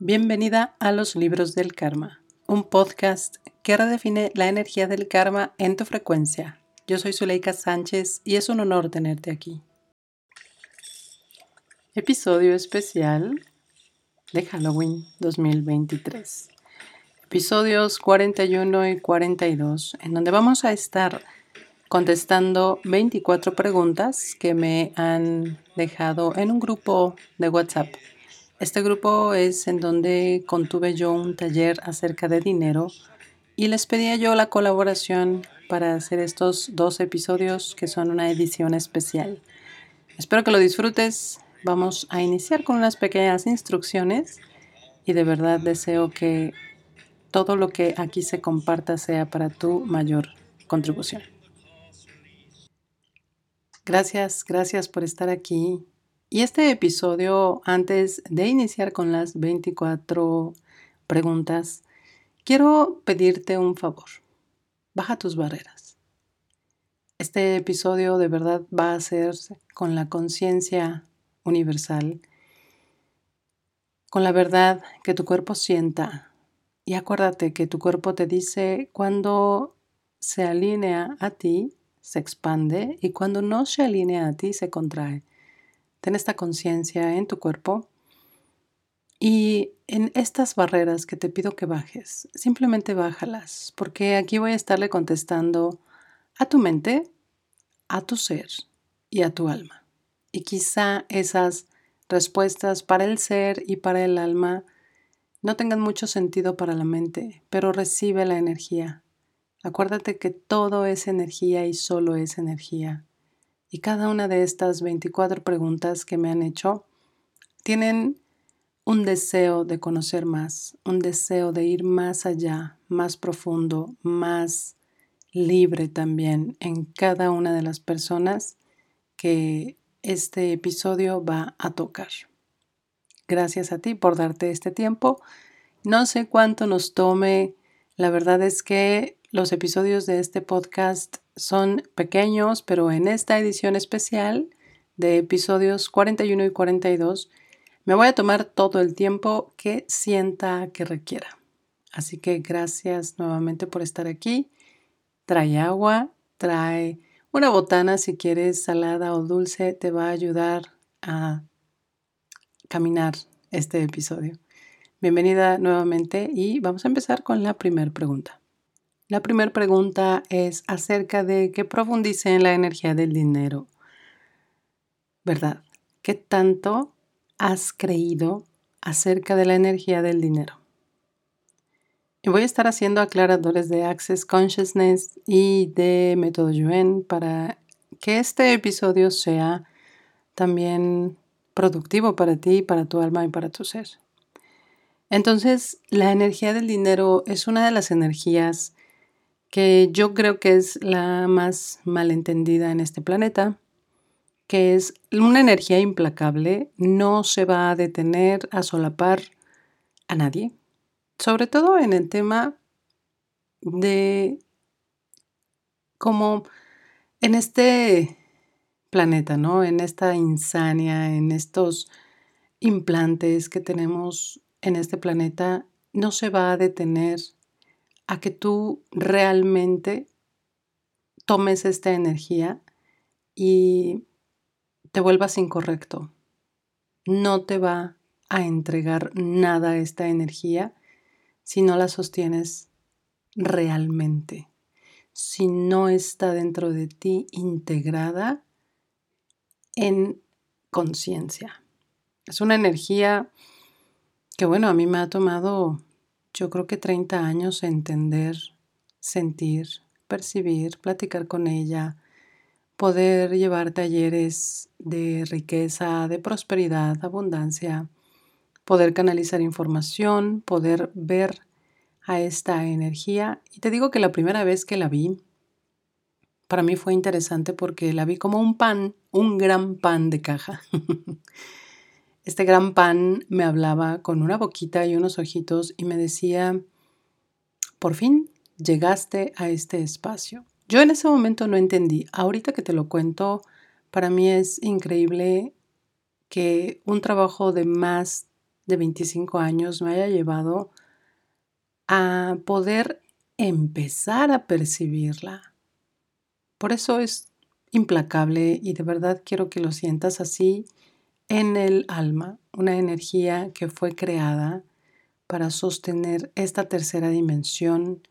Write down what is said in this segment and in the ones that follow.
Bienvenida a Los Libros del Karma, un podcast que redefine la energía del karma en tu frecuencia. Yo soy Zuleika Sánchez y es un honor tenerte aquí. Episodio especial de Halloween 2023. Episodios 41 y 42, en donde vamos a estar contestando 24 preguntas que me han dejado en un grupo de WhatsApp este grupo es en donde contuve yo un taller acerca de dinero y les pedía yo la colaboración para hacer estos dos episodios que son una edición especial. Espero que lo disfrutes. Vamos a iniciar con unas pequeñas instrucciones y de verdad deseo que todo lo que aquí se comparta sea para tu mayor contribución. Gracias, gracias por estar aquí. Y este episodio, antes de iniciar con las 24 preguntas, quiero pedirte un favor. Baja tus barreras. Este episodio de verdad va a ser con la conciencia universal, con la verdad que tu cuerpo sienta. Y acuérdate que tu cuerpo te dice cuando se alinea a ti, se expande y cuando no se alinea a ti, se contrae. Ten esta conciencia en tu cuerpo y en estas barreras que te pido que bajes, simplemente bájalas, porque aquí voy a estarle contestando a tu mente, a tu ser y a tu alma. Y quizá esas respuestas para el ser y para el alma no tengan mucho sentido para la mente, pero recibe la energía. Acuérdate que todo es energía y solo es energía. Y cada una de estas 24 preguntas que me han hecho tienen un deseo de conocer más, un deseo de ir más allá, más profundo, más libre también en cada una de las personas que este episodio va a tocar. Gracias a ti por darte este tiempo. No sé cuánto nos tome. La verdad es que los episodios de este podcast son pequeños, pero en esta edición especial de episodios 41 y 42 me voy a tomar todo el tiempo que sienta que requiera. Así que gracias nuevamente por estar aquí. Trae agua, trae una botana si quieres salada o dulce, te va a ayudar a caminar este episodio. Bienvenida nuevamente y vamos a empezar con la primera pregunta. La primera pregunta es acerca de que profundice en la energía del dinero. ¿Verdad? ¿Qué tanto has creído acerca de la energía del dinero? Y voy a estar haciendo aclaradores de Access Consciousness y de Método Yuen para que este episodio sea también productivo para ti, para tu alma y para tu ser. Entonces, la energía del dinero es una de las energías que yo creo que es la más malentendida en este planeta, que es una energía implacable, no se va a detener a solapar a nadie, sobre todo en el tema de como en este planeta, ¿no? En esta insania, en estos implantes que tenemos en este planeta, no se va a detener a que tú realmente tomes esta energía y te vuelvas incorrecto. No te va a entregar nada esta energía si no la sostienes realmente, si no está dentro de ti integrada en conciencia. Es una energía que, bueno, a mí me ha tomado yo creo que 30 años entender, sentir, percibir, platicar con ella, poder llevar talleres de riqueza, de prosperidad, abundancia, poder canalizar información, poder ver a esta energía. Y te digo que la primera vez que la vi, para mí fue interesante porque la vi como un pan, un gran pan de caja. Este gran pan me hablaba con una boquita y unos ojitos y me decía, por fin llegaste a este espacio. Yo en ese momento no entendí. Ahorita que te lo cuento, para mí es increíble que un trabajo de más de 25 años me haya llevado a poder empezar a percibirla. Por eso es implacable y de verdad quiero que lo sientas así en el alma, una energía que fue creada para sostener esta tercera dimensión,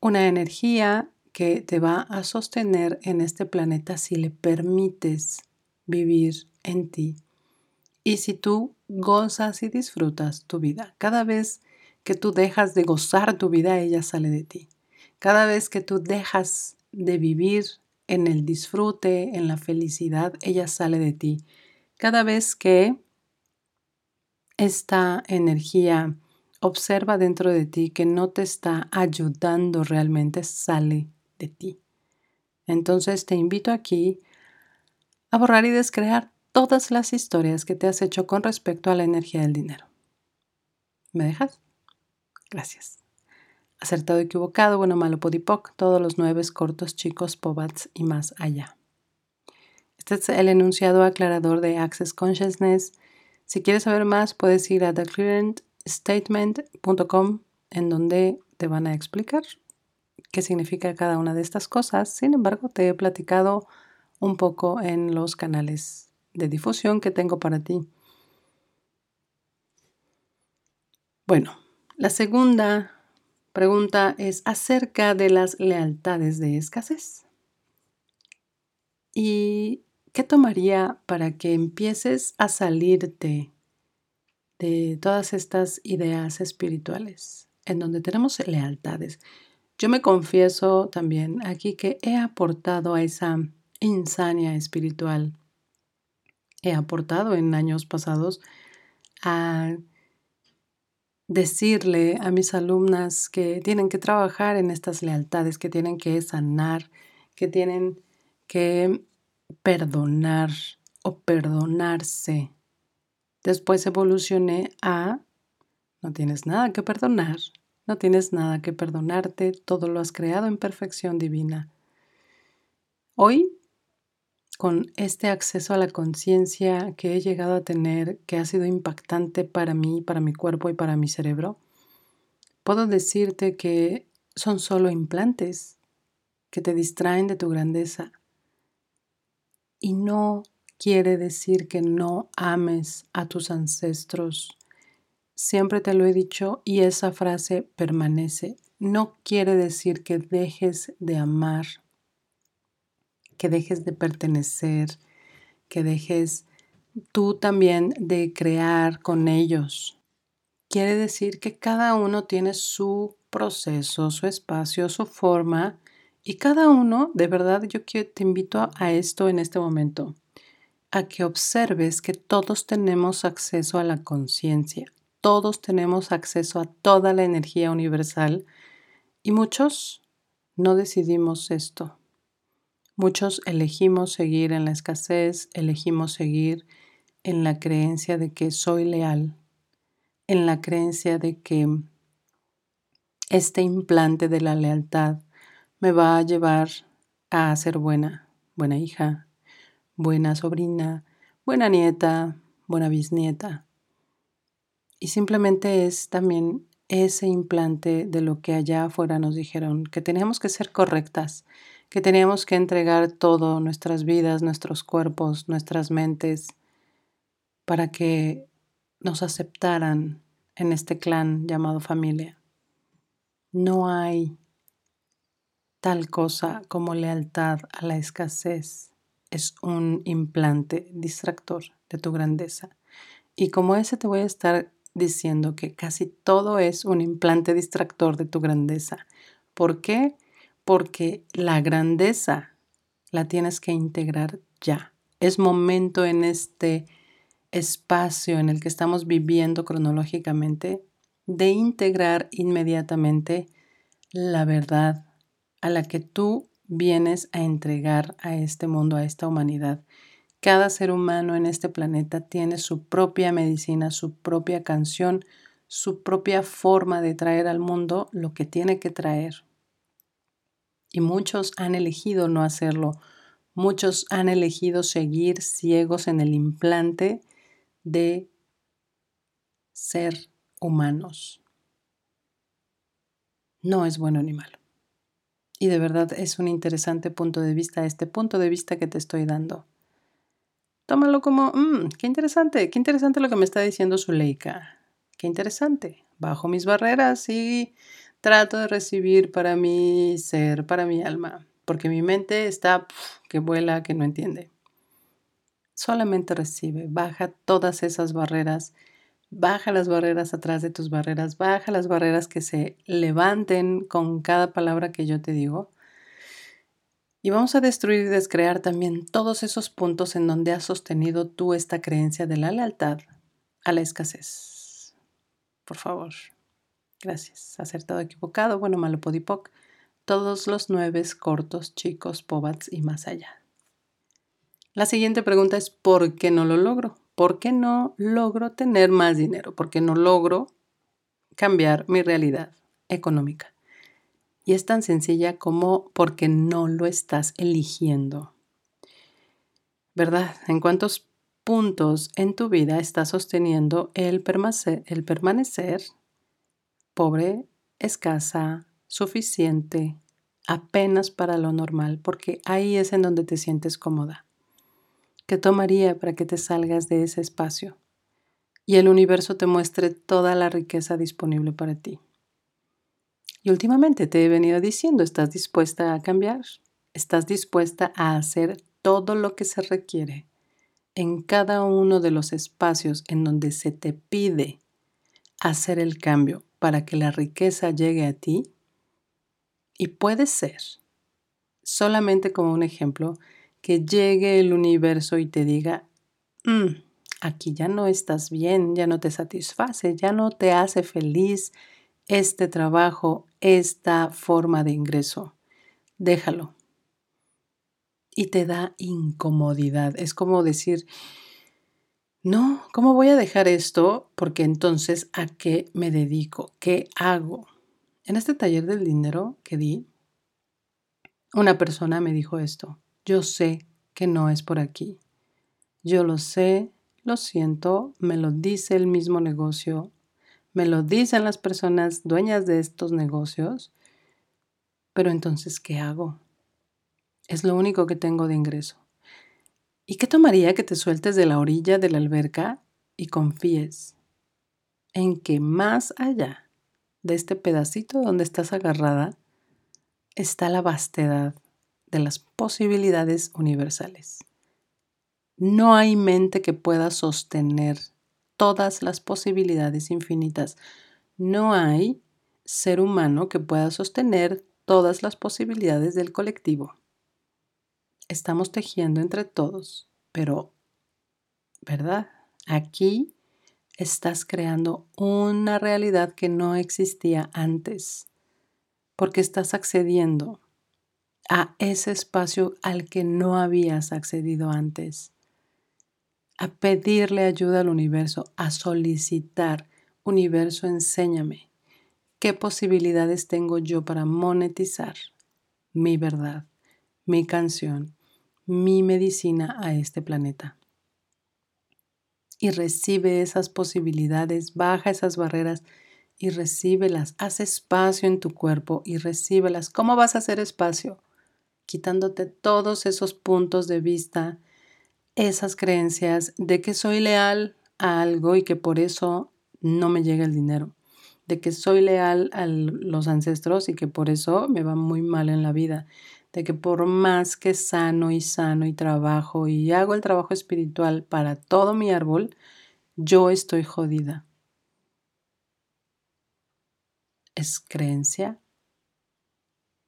una energía que te va a sostener en este planeta si le permites vivir en ti. Y si tú gozas y disfrutas tu vida, cada vez que tú dejas de gozar tu vida, ella sale de ti. Cada vez que tú dejas de vivir en el disfrute, en la felicidad, ella sale de ti. Cada vez que esta energía observa dentro de ti que no te está ayudando realmente, sale de ti. Entonces te invito aquí a borrar y descrear todas las historias que te has hecho con respecto a la energía del dinero. ¿Me dejas? Gracias. Acertado, equivocado, bueno, malo, podipoc, todos los nueve cortos, chicos, pobats y más allá. Este es el enunciado aclarador de Access Consciousness. Si quieres saber más, puedes ir a theclearentstatement.com en donde te van a explicar qué significa cada una de estas cosas. Sin embargo, te he platicado un poco en los canales de difusión que tengo para ti. Bueno, la segunda pregunta es acerca de las lealtades de escasez. ¿Y qué tomaría para que empieces a salirte de todas estas ideas espirituales en donde tenemos lealtades? Yo me confieso también aquí que he aportado a esa insania espiritual he aportado en años pasados a decirle a mis alumnas que tienen que trabajar en estas lealtades, que tienen que sanar, que tienen que perdonar o perdonarse. Después evolucioné a no tienes nada que perdonar, no tienes nada que perdonarte, todo lo has creado en perfección divina. Hoy con este acceso a la conciencia que he llegado a tener, que ha sido impactante para mí, para mi cuerpo y para mi cerebro, puedo decirte que son solo implantes que te distraen de tu grandeza. Y no quiere decir que no ames a tus ancestros. Siempre te lo he dicho y esa frase permanece. No quiere decir que dejes de amar que dejes de pertenecer, que dejes tú también de crear con ellos. Quiere decir que cada uno tiene su proceso, su espacio, su forma y cada uno, de verdad, yo te invito a esto en este momento, a que observes que todos tenemos acceso a la conciencia, todos tenemos acceso a toda la energía universal y muchos no decidimos esto. Muchos elegimos seguir en la escasez, elegimos seguir en la creencia de que soy leal, en la creencia de que este implante de la lealtad me va a llevar a ser buena, buena hija, buena sobrina, buena nieta, buena bisnieta. Y simplemente es también ese implante de lo que allá afuera nos dijeron, que tenemos que ser correctas, que teníamos que entregar todo, nuestras vidas, nuestros cuerpos, nuestras mentes, para que nos aceptaran en este clan llamado familia. No hay tal cosa como lealtad a la escasez. Es un implante distractor de tu grandeza. Y como ese te voy a estar diciendo que casi todo es un implante distractor de tu grandeza. ¿Por qué? porque la grandeza la tienes que integrar ya. Es momento en este espacio en el que estamos viviendo cronológicamente de integrar inmediatamente la verdad a la que tú vienes a entregar a este mundo, a esta humanidad. Cada ser humano en este planeta tiene su propia medicina, su propia canción, su propia forma de traer al mundo lo que tiene que traer. Y muchos han elegido no hacerlo. Muchos han elegido seguir ciegos en el implante de ser humanos. No es bueno ni malo. Y de verdad es un interesante punto de vista, este punto de vista que te estoy dando. Tómalo como, mmm, qué interesante, qué interesante lo que me está diciendo Zuleika. Qué interesante. Bajo mis barreras y trato de recibir para mi ser, para mi alma, porque mi mente está que vuela, que no entiende. Solamente recibe, baja todas esas barreras, baja las barreras atrás de tus barreras, baja las barreras que se levanten con cada palabra que yo te digo. Y vamos a destruir y descrear también todos esos puntos en donde has sostenido tú esta creencia de la lealtad a la escasez. Por favor. Gracias. Acertado, equivocado, bueno, malo, podipoc. Todos los nueve cortos, chicos, pobats y más allá. La siguiente pregunta es ¿por qué no lo logro? ¿Por qué no logro tener más dinero? ¿Por qué no logro cambiar mi realidad económica? Y es tan sencilla como porque no lo estás eligiendo. ¿Verdad? ¿En cuántos puntos en tu vida estás sosteniendo el el permanecer pobre, escasa, suficiente, apenas para lo normal? Porque ahí es en donde te sientes cómoda. ¿Qué tomaría para que te salgas de ese espacio y el universo te muestre toda la riqueza disponible para ti? Y últimamente te he venido diciendo, ¿estás dispuesta a cambiar? ¿Estás dispuesta a hacer todo lo que se requiere en cada uno de los espacios en donde se te pide hacer el cambio para que la riqueza llegue a ti? Y puede ser, solamente como un ejemplo, que llegue el universo y te diga, mm, aquí ya no estás bien, ya no te satisface, ya no te hace feliz este trabajo, esta forma de ingreso. Déjalo. Y te da incomodidad. Es como decir, no, ¿cómo voy a dejar esto? Porque entonces, ¿a qué me dedico? ¿Qué hago? En este taller del dinero que di, una persona me dijo esto. Yo sé que no es por aquí. Yo lo sé, lo siento, me lo dice el mismo negocio, me lo dicen las personas dueñas de estos negocios, pero entonces, ¿qué hago? Es lo único que tengo de ingreso. ¿Y qué tomaría que te sueltes de la orilla de la alberca y confíes en que más allá de este pedacito donde estás agarrada está la vastedad de las posibilidades universales. No hay mente que pueda sostener todas las posibilidades infinitas. No hay ser humano que pueda sostener todas las posibilidades del colectivo. Estamos tejiendo entre todos, pero, ¿verdad? Aquí estás creando una realidad que no existía antes, porque estás accediendo a ese espacio al que no habías accedido antes, a pedirle ayuda al universo, a solicitar, universo, enséñame, ¿qué posibilidades tengo yo para monetizar mi verdad, mi canción, mi medicina a este planeta? Y recibe esas posibilidades, baja esas barreras y recíbelas. Haz espacio en tu cuerpo y recíbelas. ¿Cómo vas a hacer espacio? Quitándote todos esos puntos de vista, esas creencias de que soy leal a algo y que por eso no me llega el dinero, de que soy leal a los ancestros y que por eso me va muy mal en la vida, de que por más que sano y sano y trabajo y hago el trabajo espiritual para todo mi árbol, yo estoy jodida. Es creencia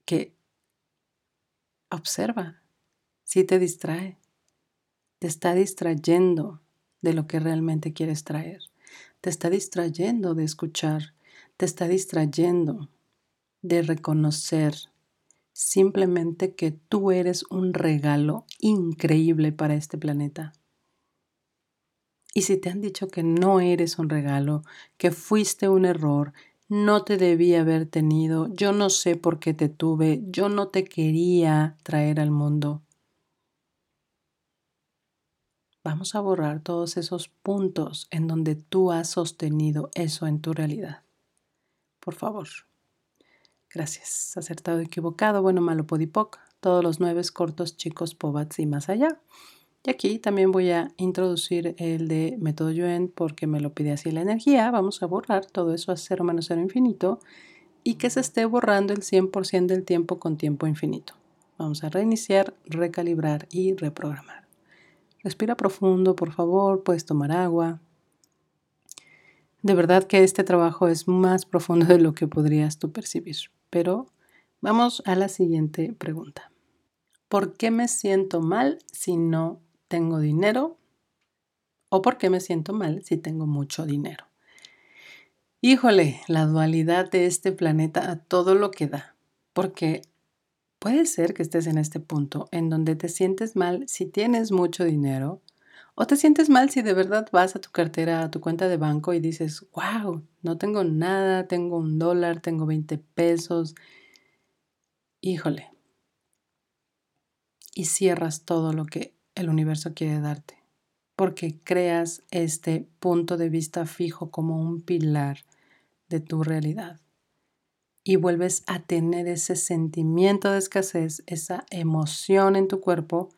que Observa si te distrae. Te está distrayendo de lo que realmente quieres traer. Te está distrayendo de escuchar. Te está distrayendo de reconocer simplemente que tú eres un regalo increíble para este planeta. Y si te han dicho que no eres un regalo, que fuiste un error, no te debí haber tenido, yo no sé por qué te tuve, yo no te quería traer al mundo. Vamos a borrar todos esos puntos en donde tú has sostenido eso en tu realidad. Por favor. Gracias. Acertado, equivocado, bueno, malo, podipoc. Todos los nueve cortos, chicos, pobats y más allá. Y aquí también voy a introducir el de método Yuen porque me lo pide así la energía. Vamos a borrar todo eso a cero menos cero infinito y que se esté borrando el 100% del tiempo con tiempo infinito. Vamos a reiniciar, recalibrar y reprogramar. Respira profundo, por favor, puedes tomar agua. De verdad que este trabajo es más profundo de lo que podrías tú percibir. Pero vamos a la siguiente pregunta. ¿Por qué me siento mal si no tengo dinero? ¿O por qué me siento mal si tengo mucho dinero? Híjole, la dualidad de este planeta a todo lo que da, porque puede ser que estés en este punto en donde te sientes mal si tienes mucho dinero o te sientes mal si de verdad vas a tu cartera, a tu cuenta de banco y dices, wow, no tengo nada, tengo un dólar, tengo 20 pesos. Híjole. Y cierras todo lo que el universo quiere darte, porque creas este punto de vista fijo como un pilar de tu realidad. Y vuelves a tener ese sentimiento de escasez, esa emoción en tu cuerpo,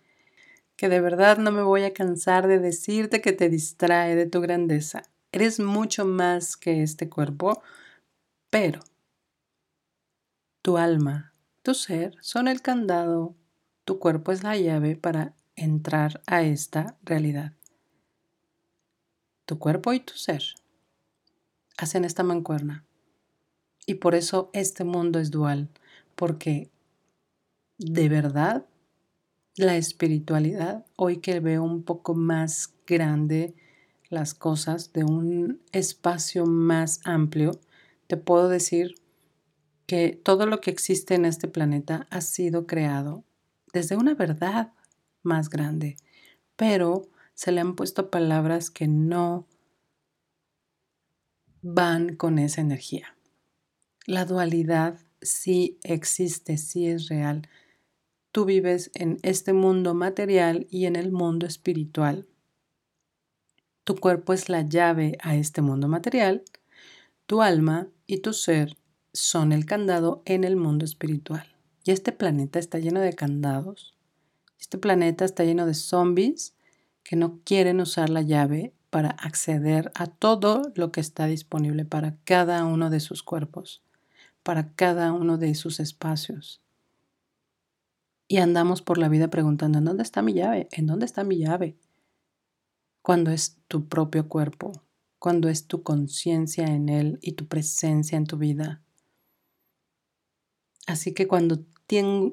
que de verdad no me voy a cansar de decirte que te distrae de tu grandeza. Eres mucho más que este cuerpo, pero tu alma, tu ser son el candado, tu cuerpo es la llave para entrar a esta realidad. Tu cuerpo y tu ser hacen esta mancuerna. Y por eso este mundo es dual, porque de verdad la espiritualidad, hoy que veo un poco más grande las cosas, de un espacio más amplio, te puedo decir que todo lo que existe en este planeta ha sido creado desde una verdad más grande, pero se le han puesto palabras que no van con esa energía. La dualidad sí existe, sí es real. Tú vives en este mundo material y en el mundo espiritual. Tu cuerpo es la llave a este mundo material. Tu alma y tu ser son el candado en el mundo espiritual. Y este planeta está lleno de candados. Este planeta está lleno de zombies que no quieren usar la llave para acceder a todo lo que está disponible para cada uno de sus cuerpos, para cada uno de sus espacios. Y andamos por la vida preguntando, ¿en dónde está mi llave? ¿En dónde está mi llave? Cuando es tu propio cuerpo, cuando es tu conciencia en él y tu presencia en tu vida. Así que cuando,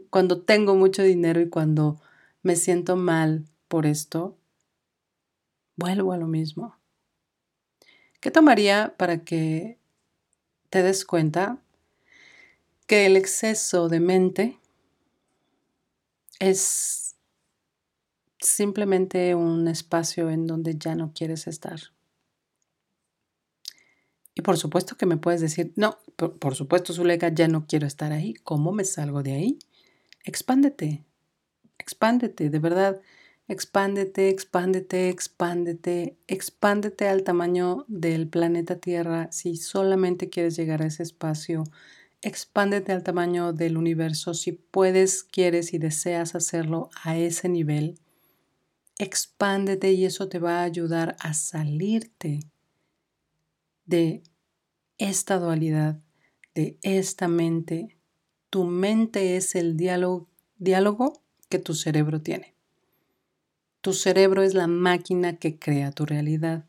cuando tengo mucho dinero y cuando me siento mal por esto, vuelvo a lo mismo. ¿Qué tomaría para que te des cuenta que el exceso de mente es simplemente un espacio en donde ya no quieres estar? Y por supuesto que me puedes decir, no, por, supuesto, Zuleika, ya no quiero estar ahí. ¿Cómo me salgo de ahí? Expándete, expándete, de verdad. Expándete, expándete, expándete, expándete al tamaño del planeta Tierra si solamente quieres llegar a ese espacio. Expándete al tamaño del universo si puedes, quieres y deseas hacerlo a ese nivel. Expándete y eso te va a ayudar a salirte de esta dualidad, de esta mente. Tu mente es el diálogo, diálogo que tu cerebro tiene. Tu cerebro es la máquina que crea tu realidad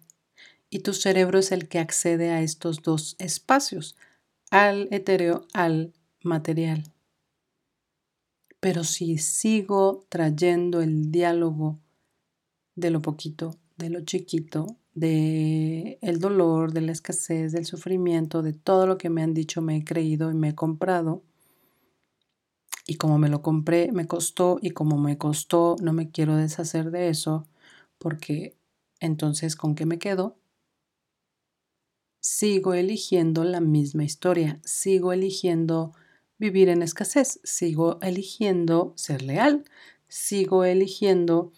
y tu cerebro es el que accede a estos dos espacios, al etéreo, al material. Pero si sigo trayendo el diálogo de lo poquito, de lo chiquito, de el dolor, de la escasez, del sufrimiento, de todo lo que me han dicho, me he creído y me he comprado, y como me lo compré, me costó y como me costó, no me quiero deshacer de eso porque entonces ¿con qué me quedo? Sigo eligiendo la misma historia, sigo eligiendo vivir en escasez, sigo eligiendo ser leal, sigo eligiendo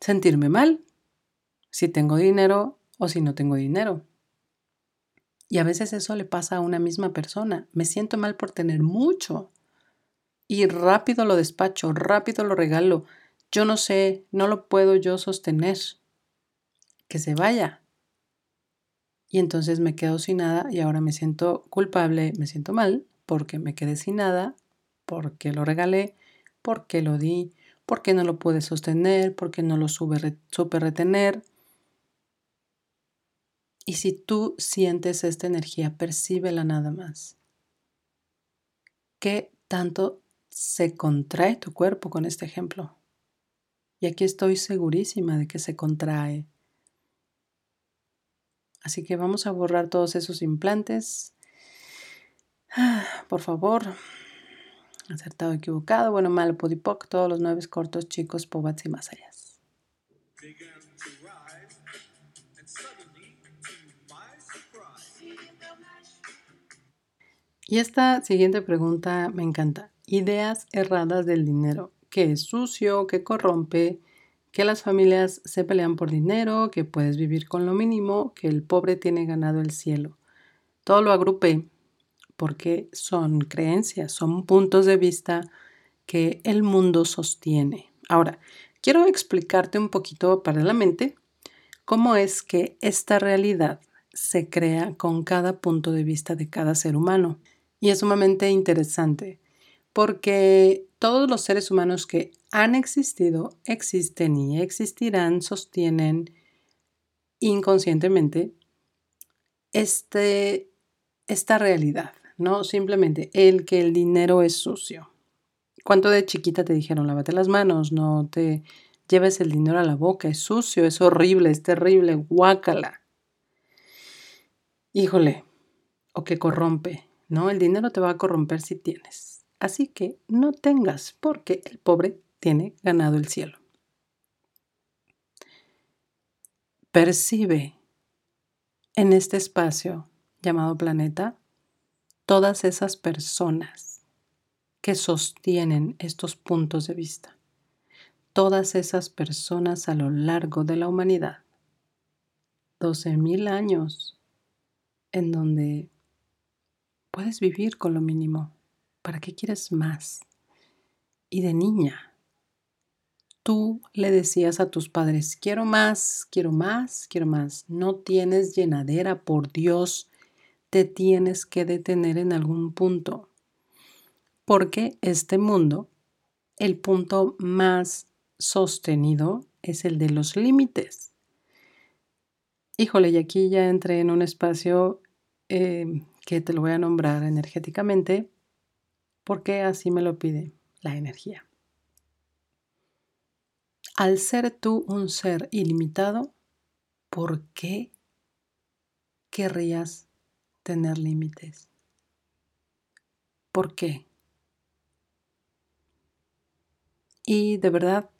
sentirme mal, si tengo dinero o si no tengo dinero. Y a veces eso le pasa a una misma persona. Me siento mal por tener mucho. Y rápido lo despacho, rápido lo regalo. Yo no sé, no lo puedo yo sostener. Que se vaya. Y entonces me quedo sin nada y ahora me siento culpable, me siento mal porque me quedé sin nada, porque lo regalé, porque lo di, porque no lo pude sostener, porque no lo supe retener. Y si tú sientes esta energía, percíbela nada más. ¿Qué tanto se contrae tu cuerpo con este ejemplo? Y aquí estoy segurísima de que se contrae. Así que vamos a borrar todos esos implantes. por favor. Acertado, equivocado, bueno, malo, podipoc, todos los nueve cortos, chicos, pobats y más allá. Y esta siguiente pregunta me encanta. Ideas erradas del dinero. ¿Qué es sucio? ¿Qué corrompe? Que las familias se pelean por dinero, que puedes vivir con lo mínimo, que el pobre tiene ganado el cielo. Todo lo agrupé porque son creencias, son puntos de vista que el mundo sostiene. Ahora, quiero explicarte un poquito paralelamente cómo es que esta realidad se crea con cada punto de vista de cada ser humano. Y es sumamente interesante porque todos los seres humanos que han existido, existen y existirán, sostienen inconscientemente este, esta realidad, ¿no? Simplemente el que el dinero es sucio. ¿Cuánto de chiquita te dijeron, lávate las manos, no te lleves el dinero a la boca, es sucio, es horrible, es terrible, guácala? Híjole, o que corrompe, ¿no? El dinero te va a corromper si tienes. Así que no tengas, porque el pobre tiene ganado el cielo. Percibe en este espacio llamado planeta todas esas personas que sostienen estos puntos de vista. Todas esas personas a lo largo de la humanidad. 12.000 años en donde Puedes vivir con lo mínimo. ¿Para qué quieres más? Y de niña, tú le decías a tus padres, quiero más, quiero más, quiero más. No tienes llenadera, por Dios, te tienes que detener en algún punto. Porque este mundo, el punto más sostenido es el de los límites. Híjole, y aquí ya entré en un espacio eh, que te lo voy a nombrar energéticamente porque así me lo pide la energía. Al ser tú un ser ilimitado, ¿por qué querrías tener límites? ¿Por qué? Y de verdad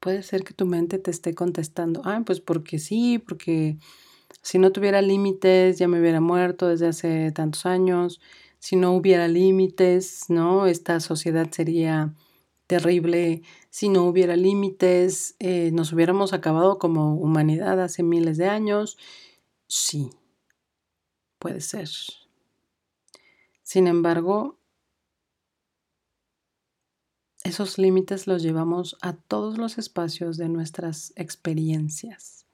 puede ser que tu mente te esté contestando, ah, pues porque sí, porque si no tuviera límites, ya me hubiera muerto desde hace tantos años. Si no hubiera límites, ¿no? Esta sociedad sería terrible. Si no hubiera límites, eh, nos hubiéramos acabado como humanidad hace miles de años. Sí, puede ser. Sin embargo, esos límites los llevamos a todos los espacios de nuestras experiencias.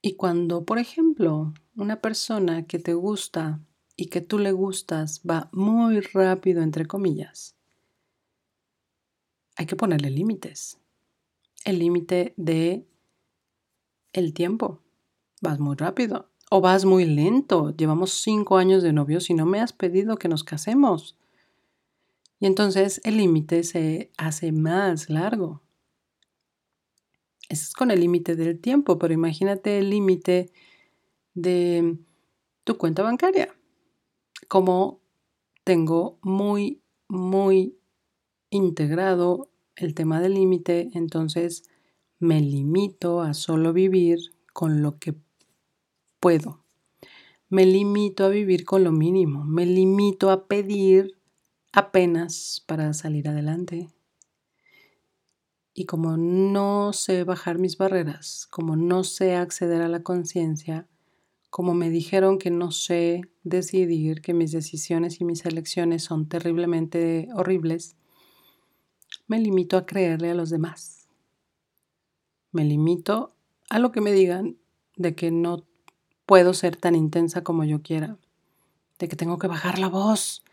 Y cuando, por ejemplo, una persona que te gusta y que tú le gustas va muy rápido, entre comillas, hay que ponerle límites. El límite de el tiempo. Vas muy rápido o vas muy lento. Llevamos cinco años de novios y no me has pedido que nos casemos. Y entonces el límite se hace más largo. Ese es con el límite del tiempo, pero imagínate el límite de tu cuenta bancaria. Como tengo muy, muy integrado el tema del límite, entonces me limito a solo vivir con lo que puedo. Me limito a vivir con lo mínimo. Me limito a pedir apenas para salir adelante. Y como no sé bajar mis barreras, como no sé acceder a la conciencia, como me dijeron que no sé decidir, que mis decisiones y mis elecciones son terriblemente horribles, me limito a creerle a los demás. Me limito a lo que me digan de que no puedo ser tan intensa como yo quiera, de que tengo que bajar la voz,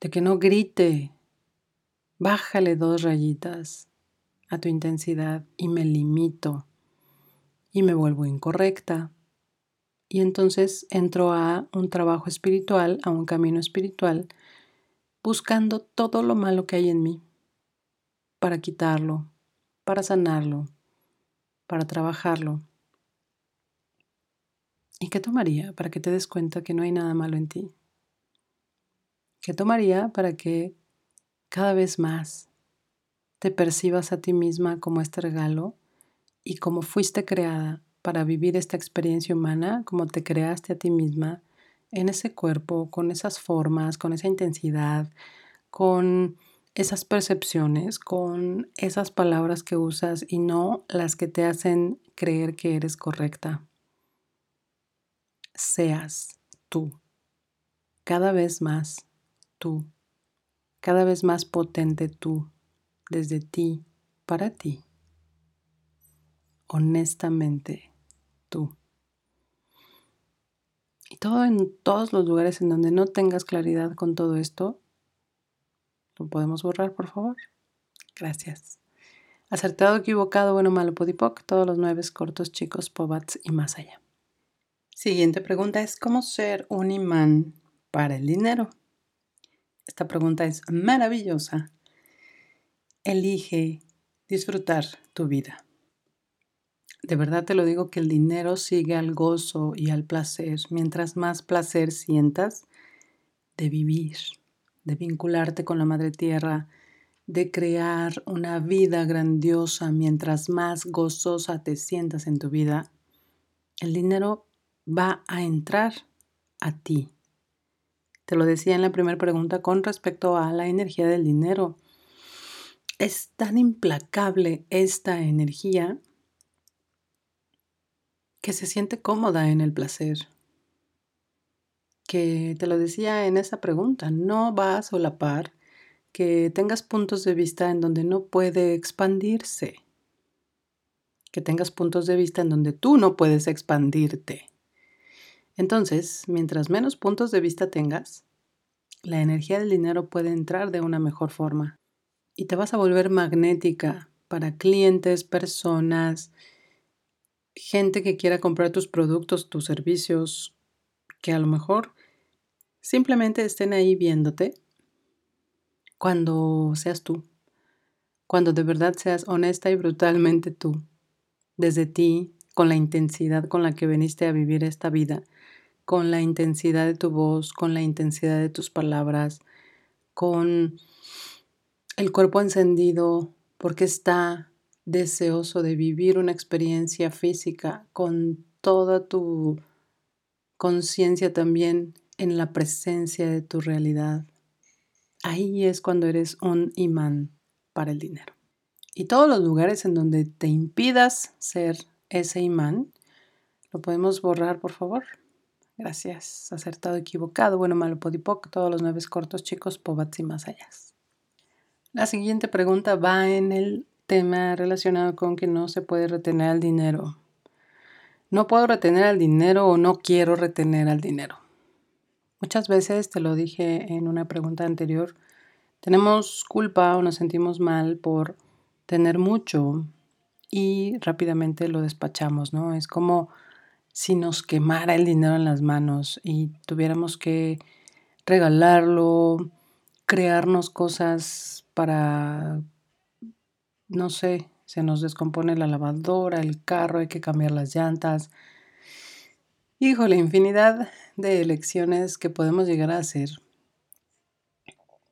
de que no grite, bájale dos rayitas a tu intensidad y me limito y me vuelvo incorrecta. Y entonces entro a un trabajo espiritual, a un camino espiritual, buscando todo lo malo que hay en mí para quitarlo, para sanarlo, para trabajarlo. ¿Y qué tomaría para que te des cuenta que no hay nada malo en ti? ¿Qué tomaría para que cada vez más te percibas a ti misma como este regalo y como fuiste creada para vivir esta experiencia humana, como te creaste a ti misma en ese cuerpo, con esas formas, con esa intensidad, con esas percepciones, con esas palabras que usas y no las que te hacen creer que eres correcta seas tú, cada vez más tú, cada vez más potente tú, desde ti, para ti, honestamente tú. Y todo en todos los lugares en donde no tengas claridad con todo esto, ¿lo podemos borrar, por favor? Gracias. Acertado, equivocado, bueno, malo, podipoc, todos los nueve cortos, chicos, pobats y más allá. Siguiente pregunta es, ¿cómo ser un imán para el dinero? Esta pregunta es maravillosa. Elige disfrutar tu vida. De verdad te lo digo que el dinero sigue al gozo y al placer. Mientras más placer sientas de vivir, de vincularte con la Madre Tierra, de crear una vida grandiosa, mientras más gozosa te sientas en tu vida, el dinero va a entrar a ti. Te lo decía en la primera pregunta con respecto a la energía del dinero. Es tan implacable esta energía que se siente cómoda en el placer. Que te lo decía en esa pregunta, no va a solapar que tengas puntos de vista en donde no puede expandirse. Que tengas puntos de vista en donde tú no puedes expandirte. Entonces, mientras menos puntos de vista tengas, la energía del dinero puede entrar de una mejor forma y te vas a volver magnética para clientes, personas, gente que quiera comprar tus productos, tus servicios, que a lo mejor simplemente estén ahí viéndote cuando seas tú, cuando de verdad seas honesta y brutalmente tú, desde ti, con la intensidad con la que viniste a vivir esta vida con la intensidad de tu voz, con la intensidad de tus palabras, con el cuerpo encendido porque está deseoso de vivir una experiencia física con toda tu conciencia también en la presencia de tu realidad. Ahí es cuando eres un imán para el dinero. Y todos los lugares en donde te impidas ser ese imán, lo podemos borrar, por favor. Gracias. Acertado, equivocado, bueno, malo, podipoc, todos los nueve cortos, chicos, pobats y más allá. La siguiente pregunta va en el tema relacionado con que no se puede retener al dinero. No puedo retener al dinero o no quiero retener al dinero. Muchas veces, te lo dije en una pregunta anterior, tenemos culpa o nos sentimos mal por tener mucho y rápidamente lo despachamos, ¿no? Es como si nos quemara el dinero en las manos y tuviéramos que regalarlo, crearnos cosas para, no sé, se nos descompone la lavadora, el carro, hay que cambiar las llantas. Híjole, infinidad de elecciones que podemos llegar a hacer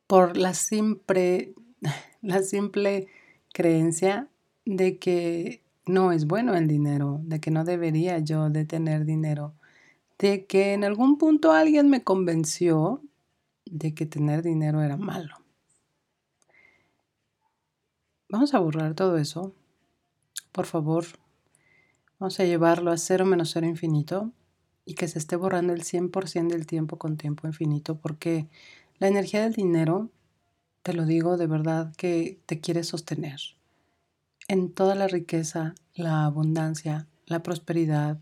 por la simple, la simple creencia de que no es bueno el dinero, de que no debería yo de tener dinero, de que en algún punto alguien me convenció de que tener dinero era malo. Vamos a borrar todo eso. Por favor, vamos a llevarlo a cero menos cero infinito y que se esté borrando el 100% del tiempo con tiempo infinito porque la energía del dinero, te lo digo de verdad, que te quiere sostener en toda la riqueza, la abundancia, la prosperidad,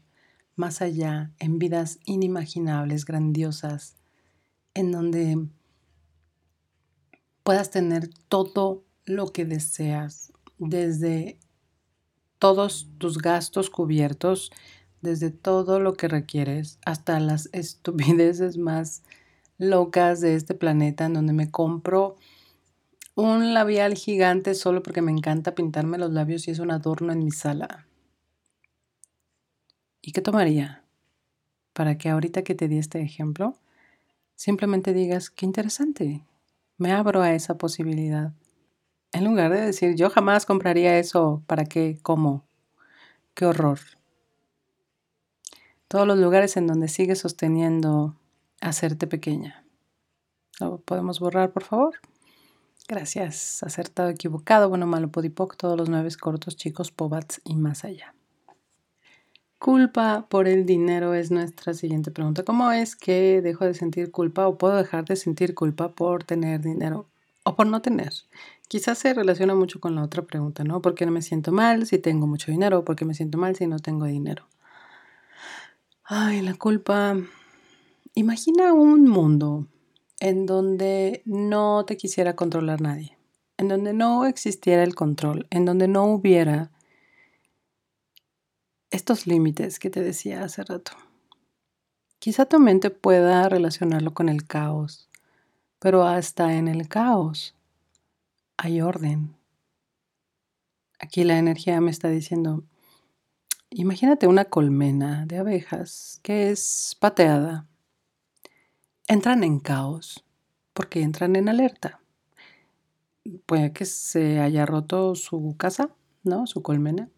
más allá, en vidas inimaginables, grandiosas, en donde puedas tener todo lo que deseas, desde todos tus gastos cubiertos, desde todo lo que requieres, hasta las estupideces más locas de este planeta, en donde me compro un labial gigante solo porque me encanta pintarme los labios y es un adorno en mi sala. ¿Y qué tomaría? Para que ahorita que te di este ejemplo, simplemente digas, qué interesante, me abro a esa posibilidad. En lugar de decir, yo jamás compraría eso, ¿para qué? ¿Cómo? Qué horror. Todos los lugares en donde sigues sosteniendo hacerte pequeña. ¿Lo podemos borrar, por favor? Gracias. Acertado, equivocado, bueno, malo, podipoc, todos los nueve cortos, chicos, pobats y más allá. Culpa por el dinero es nuestra siguiente pregunta. ¿Cómo es que dejo de sentir culpa o puedo dejar de sentir culpa por tener dinero o por no tener? Quizás se relaciona mucho con la otra pregunta, ¿no? ¿Por qué no me siento mal si tengo mucho dinero? ¿Por qué me siento mal si no tengo dinero? Ay, la culpa. Imagina un mundo en donde no te quisiera controlar nadie, en donde no existiera el control, en donde no hubiera estos límites que te decía hace rato. Quizá tu mente pueda relacionarlo con el caos, pero hasta en el caos hay orden. Aquí la energía me está diciendo, imagínate una colmena de abejas que es pateada. Entran en caos porque entran en alerta. Puede que se haya roto su casa, ¿no? Su colmena.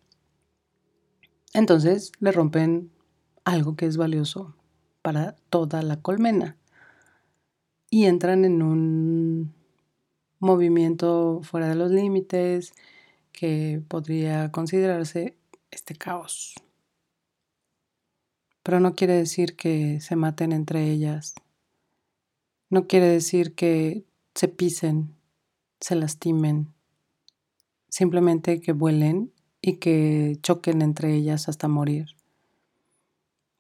Entonces le rompen algo que es valioso para toda la colmena y entran en un movimiento fuera de los límites que podría considerarse este caos. Pero no quiere decir que se maten entre ellas. No quiere decir que se pisen, se lastimen. Simplemente que vuelen y que choquen entre ellas hasta morir.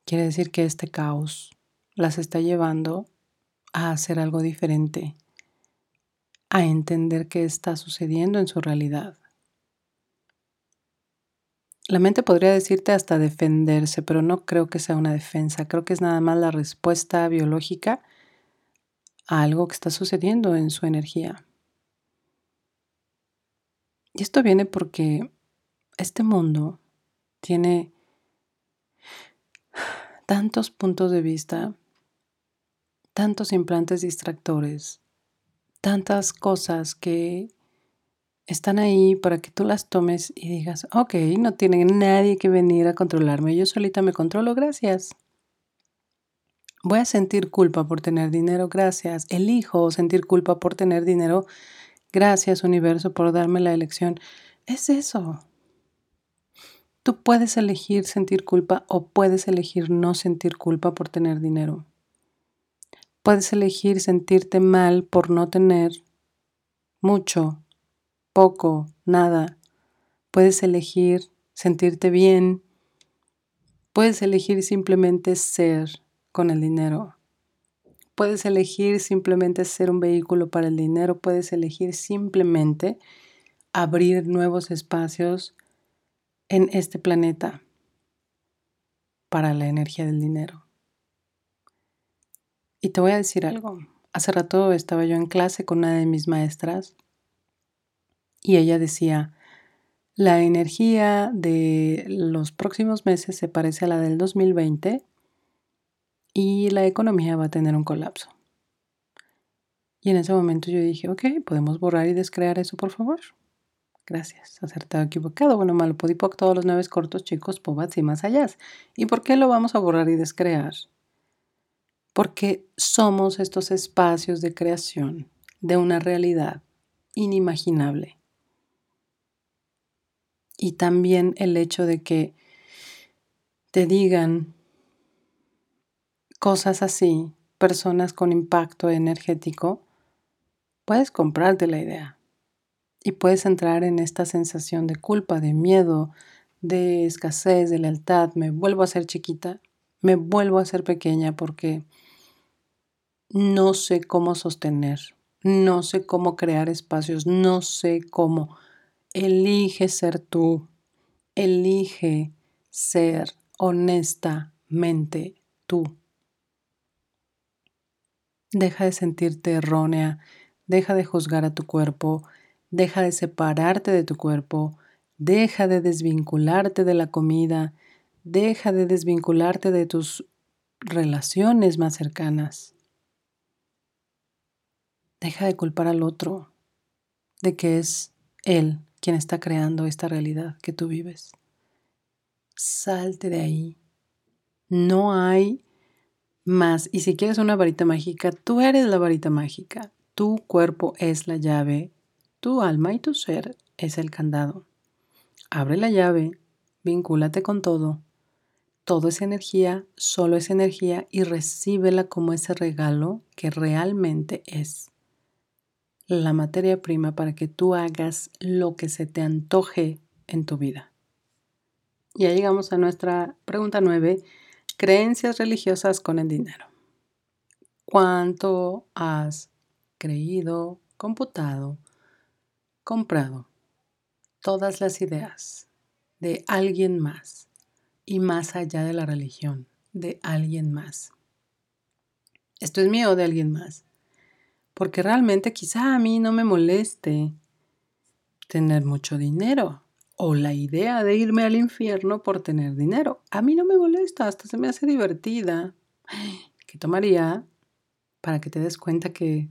Quiere decir que este caos las está llevando a hacer algo diferente a entender qué está sucediendo en su realidad. La mente podría decirte hasta defenderse, pero no creo que sea una defensa, creo que es nada más la respuesta biológica a algo que está sucediendo en su energía. Y esto viene porque este mundo tiene tantos puntos de vista, tantos implantes distractores, tantas cosas que están ahí para que tú las tomes y digas, ok, no tiene nadie que venir a controlarme, yo solita me controlo, gracias. Voy a sentir culpa por tener dinero, gracias. Elijo sentir culpa por tener dinero, gracias universo por darme la elección. Es eso. Tú puedes elegir sentir culpa o puedes elegir no sentir culpa por tener dinero. Puedes elegir sentirte mal por no tener mucho, poco, nada. Puedes elegir sentirte bien. Puedes elegir simplemente ser con el dinero. Puedes elegir simplemente ser un vehículo para el dinero. Puedes elegir simplemente abrir nuevos espacios en este planeta para la energía del dinero. Y te voy a decir algo. Hace rato estaba yo en clase con una de mis maestras y ella decía, la energía de los próximos meses se parece a la del 2020 y la economía va a tener un colapso. Y en ese momento yo dije, ok, ¿podemos borrar y descrear eso, por favor? Gracias. Acertado, equivocado. Bueno, malo, podipoc, todos los nueve cortos, chicos, pobats y más allá. ¿Y por qué lo vamos a borrar y descrear? Porque somos estos espacios de creación de una realidad inimaginable. Y también el hecho de que te digan cosas así, personas con impacto energético, puedes comprarte la idea y puedes entrar en esta sensación de culpa, de miedo, de escasez, de lealtad. Me vuelvo a ser chiquita, me vuelvo a ser pequeña porque no sé cómo sostener, no sé cómo crear espacios, no sé cómo. Elige ser tú, elige ser honestamente tú. Deja de sentirte errónea, deja de juzgar a tu cuerpo, deja de separarte de tu cuerpo, deja de desvincularte de la comida, deja de desvincularte de tus relaciones más cercanas. Deja de culpar al otro de que es él quien está creando esta realidad que tú vives. Salte de ahí. No hay más. Y si quieres una varita mágica, tú eres la varita mágica. Tu cuerpo es la llave. Tu alma y tu ser es el candado. Abre la llave, vincúlate con todo. Todo es energía, solo es energía y recíbela como ese regalo que realmente es la materia prima para que tú hagas lo que se te antoje en tu vida. Ya llegamos a nuestra pregunta nueve, creencias religiosas con el dinero. ¿Cuánto has creído, computado, comprado todas las ideas de alguien más y más allá de la religión, de alguien más? Esto es mío de alguien más porque realmente quizá a mí no me moleste tener mucho dinero o la idea de irme al infierno por tener dinero. A mí no me molesta, hasta se me hace divertida. ¿Qué tomaría para que te des cuenta que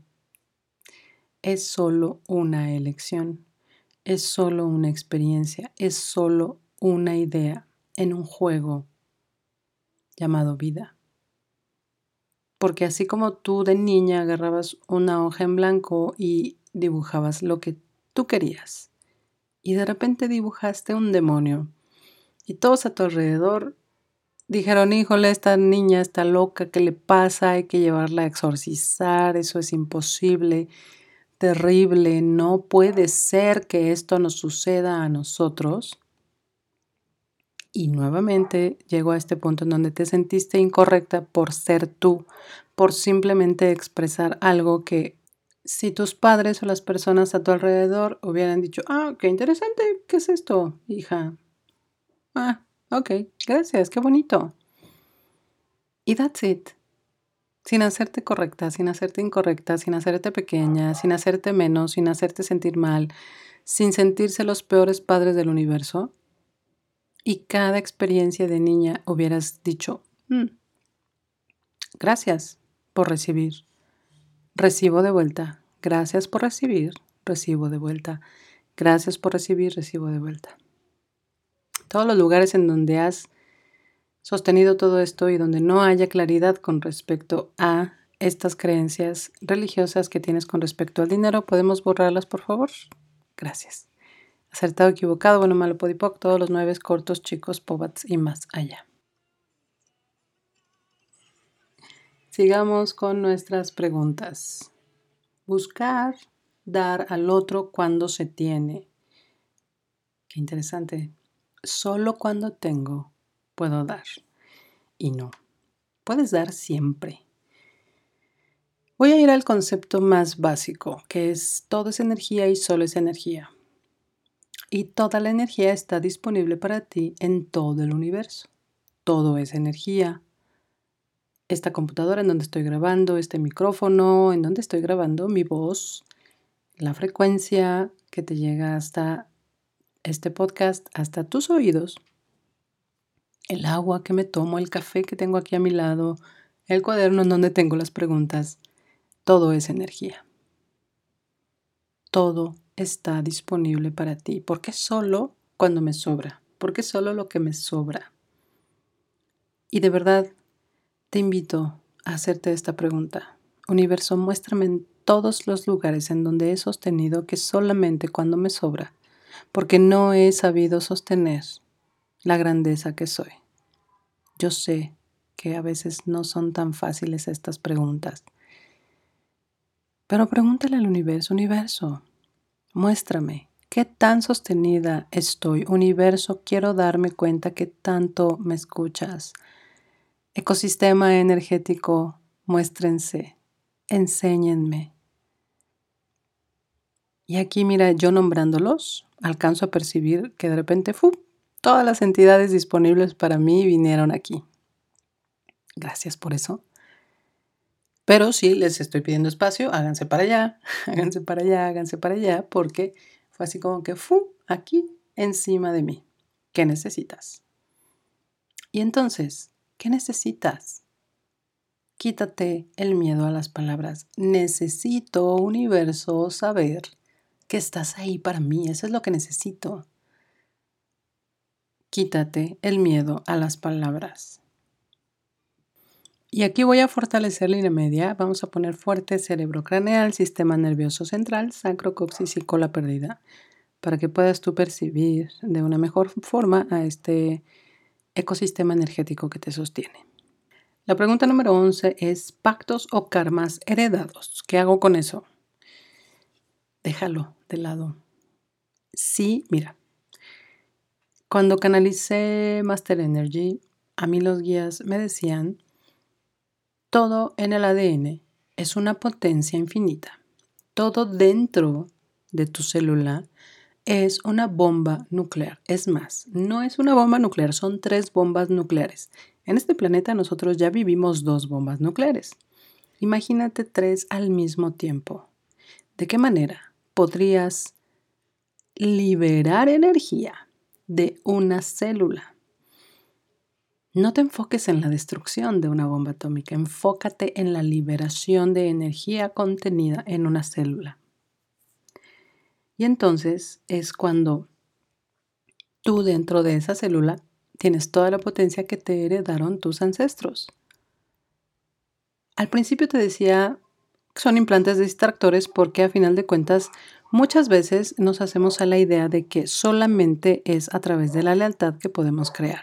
es solo una elección, es solo una experiencia, es solo una idea en un juego llamado vida? Porque así como tú de niña agarrabas una hoja en blanco y dibujabas lo que tú querías, y de repente dibujaste un demonio, y todos a tu alrededor dijeron, híjole, esta niña está loca, ¿qué le pasa? Hay que llevarla a exorcizar, eso es imposible, terrible, no puede ser que esto nos suceda a nosotros. Y nuevamente llego a este punto en donde te sentiste incorrecta por ser tú, por simplemente expresar algo que si tus padres o las personas a tu alrededor hubieran dicho, ah, qué interesante, ¿qué es esto, hija? Ah, ok, gracias, qué bonito. Y that's it. Sin hacerte correcta, sin hacerte incorrecta, sin hacerte pequeña, sin hacerte menos, sin hacerte sentir mal, sin sentirse los peores padres del universo, y cada experiencia de niña hubieras dicho, mm, gracias por recibir, recibo de vuelta, gracias por recibir, recibo de vuelta, gracias por recibir, recibo de vuelta. Todos los lugares en donde has sostenido todo esto y donde no haya claridad con respecto a estas creencias religiosas que tienes con respecto al dinero, ¿podemos borrarlas, por favor? Gracias acertado, equivocado, bueno, malo, podipoc, todos los nueve cortos, chicos, pobats y más allá. Sigamos con nuestras preguntas. Buscar dar al otro cuando se tiene. Qué interesante. Solo cuando tengo puedo dar. Y no. Puedes dar siempre. Voy a ir al concepto más básico, que es todo es energía y solo es energía y toda la energía está disponible para ti en todo el universo. Todo es energía. Esta computadora en donde estoy grabando, este micrófono en donde estoy grabando mi voz, la frecuencia que te llega hasta este podcast, hasta tus oídos, el agua que me tomo, el café que tengo aquí a mi lado, el cuaderno en donde tengo las preguntas, todo es energía. Todo está disponible para ti. ¿Por qué solo cuando me sobra? ¿Por qué solo lo que me sobra? Y de verdad te invito a hacerte esta pregunta. Universo, muéstrame en todos los lugares en donde he sostenido que solamente cuando me sobra, porque no he sabido sostener la grandeza que soy. Yo sé que a veces no son tan fáciles estas preguntas, pero pregúntale al universo, universo, muéstrame qué tan sostenida estoy. Universo, quiero darme cuenta que tanto me escuchas. Ecosistema energético, muéstrense, enséñenme. Y aquí, mira, yo nombrándolos, alcanzo a percibir que de repente, ¡fu! todas las entidades disponibles para mí vinieron aquí. Gracias por eso. Pero sí, les estoy pidiendo espacio, háganse para allá, háganse para allá, háganse para allá, porque fue así como que, ¡fu! aquí encima de mí. ¿Qué necesitas? Y entonces, ¿qué necesitas? Quítate el miedo a las palabras. Necesito, universo, saber que estás ahí para mí. Eso es lo que necesito. Quítate el miedo a las palabras. Y aquí voy a fortalecer línea media. Vamos a poner fuerte cerebro craneal, sistema nervioso central, sacro, coxis y cola perdida, para que puedas tú percibir de una mejor forma a este ecosistema energético que te sostiene. La pregunta número 11 es pactos o karmas heredados. ¿Qué hago con eso? Déjalo de lado. Sí, mira. Cuando canalicé Master Energy, a mí los guías me decían todo en el ADN es una potencia infinita. Todo dentro de tu célula es una bomba nuclear. Es más, no es una bomba nuclear, son tres bombas nucleares. En este planeta nosotros ya vivimos dos bombas nucleares. Imagínate tres al mismo tiempo. ¿De qué manera podrías liberar energía de una célula? No te enfoques en la destrucción de una bomba atómica, enfócate en la liberación de energía contenida en una célula. Y entonces es cuando tú dentro de esa célula tienes toda la potencia que te heredaron tus ancestros. Al principio te decía que son implantes distractores porque a final de cuentas muchas veces nos hacemos a la idea de que solamente es a través de la lealtad que podemos crear.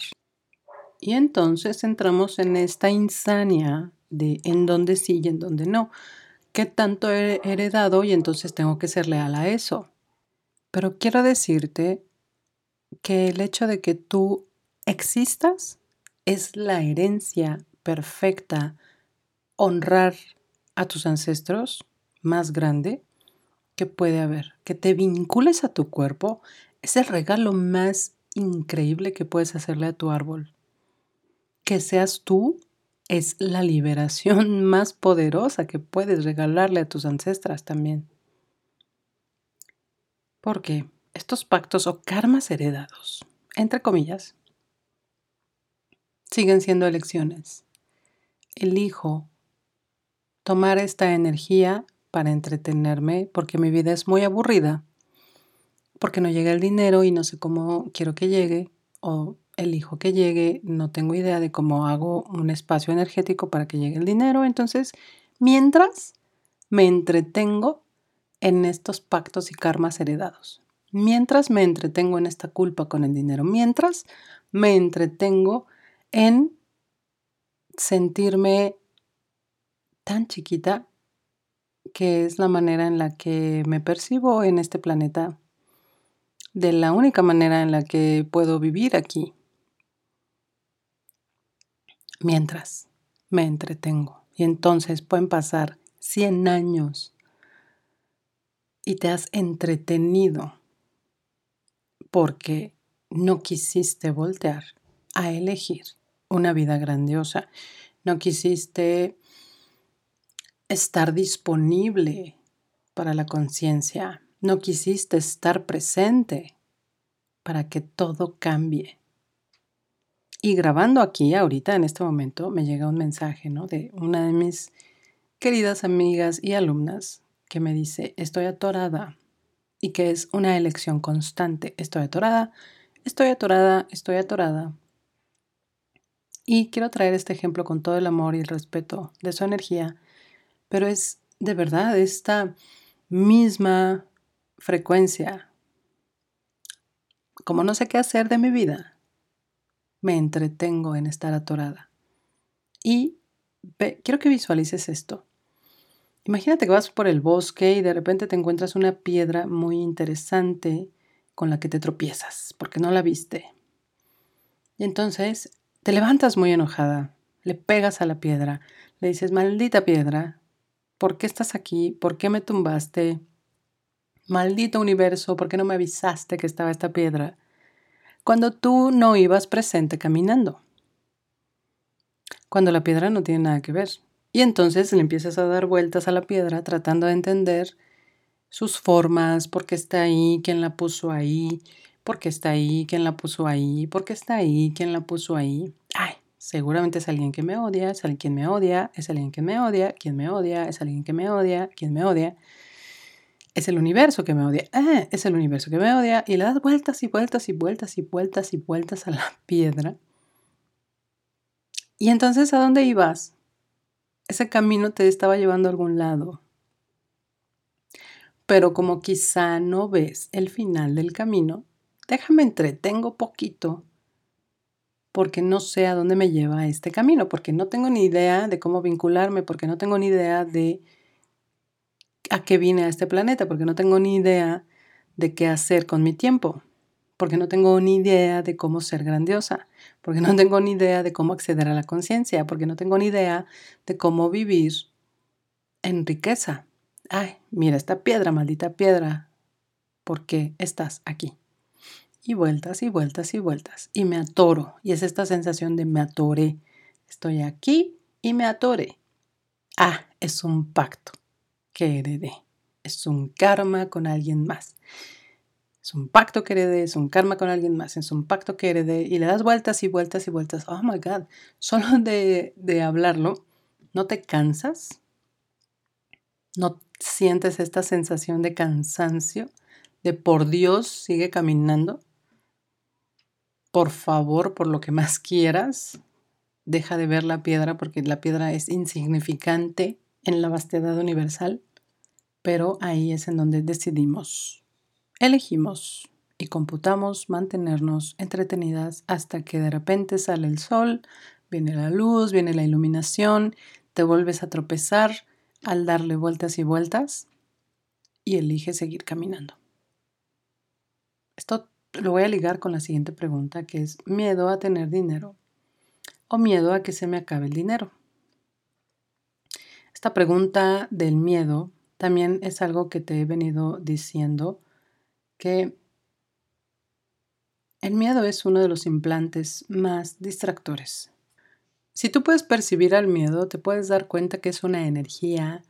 Y entonces entramos en esta insania de en dónde sí y en dónde no. ¿Qué tanto he heredado y entonces tengo que ser leal a eso? Pero quiero decirte que el hecho de que tú existas es la herencia perfecta, honrar a tus ancestros más grande que puede haber. Que te vincules a tu cuerpo es el regalo más increíble que puedes hacerle a tu árbol que seas tú es la liberación más poderosa que puedes regalarle a tus ancestras también. Porque estos pactos o karmas heredados, entre comillas, siguen siendo elecciones. Elijo tomar esta energía para entretenerme porque mi vida es muy aburrida, porque no llega el dinero y no sé cómo quiero que llegue, o elijo que llegue, no tengo idea de cómo hago un espacio energético para que llegue el dinero. Entonces, mientras me entretengo en estos pactos y karmas heredados, mientras me entretengo en esta culpa con el dinero, mientras me entretengo en sentirme tan chiquita que es la manera en la que me percibo en este planeta, de la única manera en la que puedo vivir aquí mientras me entretengo. Y entonces pueden pasar 100 años y te has entretenido porque no quisiste voltear a elegir una vida grandiosa. No quisiste estar disponible para la conciencia. No quisiste estar presente para que todo cambie. Y grabando aquí, ahorita, en este momento, me llega un mensaje ¿no? de una de mis queridas amigas y alumnas que me dice, estoy atorada y que es una elección constante. Estoy atorada, estoy atorada, estoy atorada. Y quiero traer este ejemplo con todo el amor y el respeto de su energía, pero es de verdad esta misma frecuencia como no sé qué hacer de mi vida, me entretengo en estar atorada. Y quiero que visualices esto. Imagínate que vas por el bosque y de repente te encuentras una piedra muy interesante con la que te tropiezas porque no la viste. Y entonces te levantas muy enojada, le pegas a la piedra, le dices, maldita piedra, ¿por qué estás aquí? ¿Por qué me tumbaste? Maldito universo, ¿por qué no me avisaste que estaba esta piedra? Cuando tú no ibas presente caminando. Cuando la piedra no tiene nada que ver. Y entonces le empiezas a dar vueltas a la piedra tratando de entender sus formas, por qué está ahí, quién la puso ahí, por qué está ahí, quién la puso ahí, por qué está ahí, quién la puso ahí. Ay, seguramente es alguien que me odia, es alguien que me odia, es alguien que me odia, quien me odia, es alguien que me odia, quien me odia. Es el universo que me odia, ah, es el universo que me odia, y le das vueltas y vueltas y vueltas y vueltas y vueltas a la piedra. Y entonces, ¿a dónde ibas? ese camino te estaba llevando a algún lado. Pero como quizá no ves el final del camino, déjame entretengo poquito porque no sé a dónde me lleva este camino, porque no tengo ni idea de cómo vincularme, porque no tengo ni idea de a qué vine a este planeta, porque no tengo ni idea de qué hacer con mi tiempo porque no tengo ni idea de cómo ser grandiosa, porque no tengo ni idea de cómo acceder a la conciencia, porque no tengo ni idea de cómo vivir en riqueza. Ay, mira esta piedra, maldita piedra, ¿por qué estás aquí? Y vueltas y vueltas y vueltas. Y me atoro. Y es esta sensación de me atoré. Estoy aquí y me atoré. Ah, es un pacto que heredé. Es un karma con alguien más. Es un pacto que heredé, es un karma con alguien más, es un pacto que heredé y le das vueltas y vueltas y vueltas. Oh my God, solo de, de hablarlo, ¿no te cansas? ¿No sientes esta sensación de cansancio? De por Dios, sigue caminando. Por favor, por lo que más quieras, deja de ver la piedra porque la piedra es insignificante en la vastedad universal, pero ahí es en donde decidimos Elegimos y computamos mantenernos entretenidas hasta que de repente sale el sol, viene la luz, viene la iluminación, te vuelves a tropezar al darle vueltas y vueltas y eliges seguir caminando. Esto lo voy a ligar con la siguiente pregunta que es miedo a tener dinero o miedo a que se me acabe el dinero. Esta pregunta del miedo también es algo que te he venido diciendo que el miedo es uno de los implantes más distractores. Si tú puedes percibir al miedo, te puedes dar cuenta que es una energía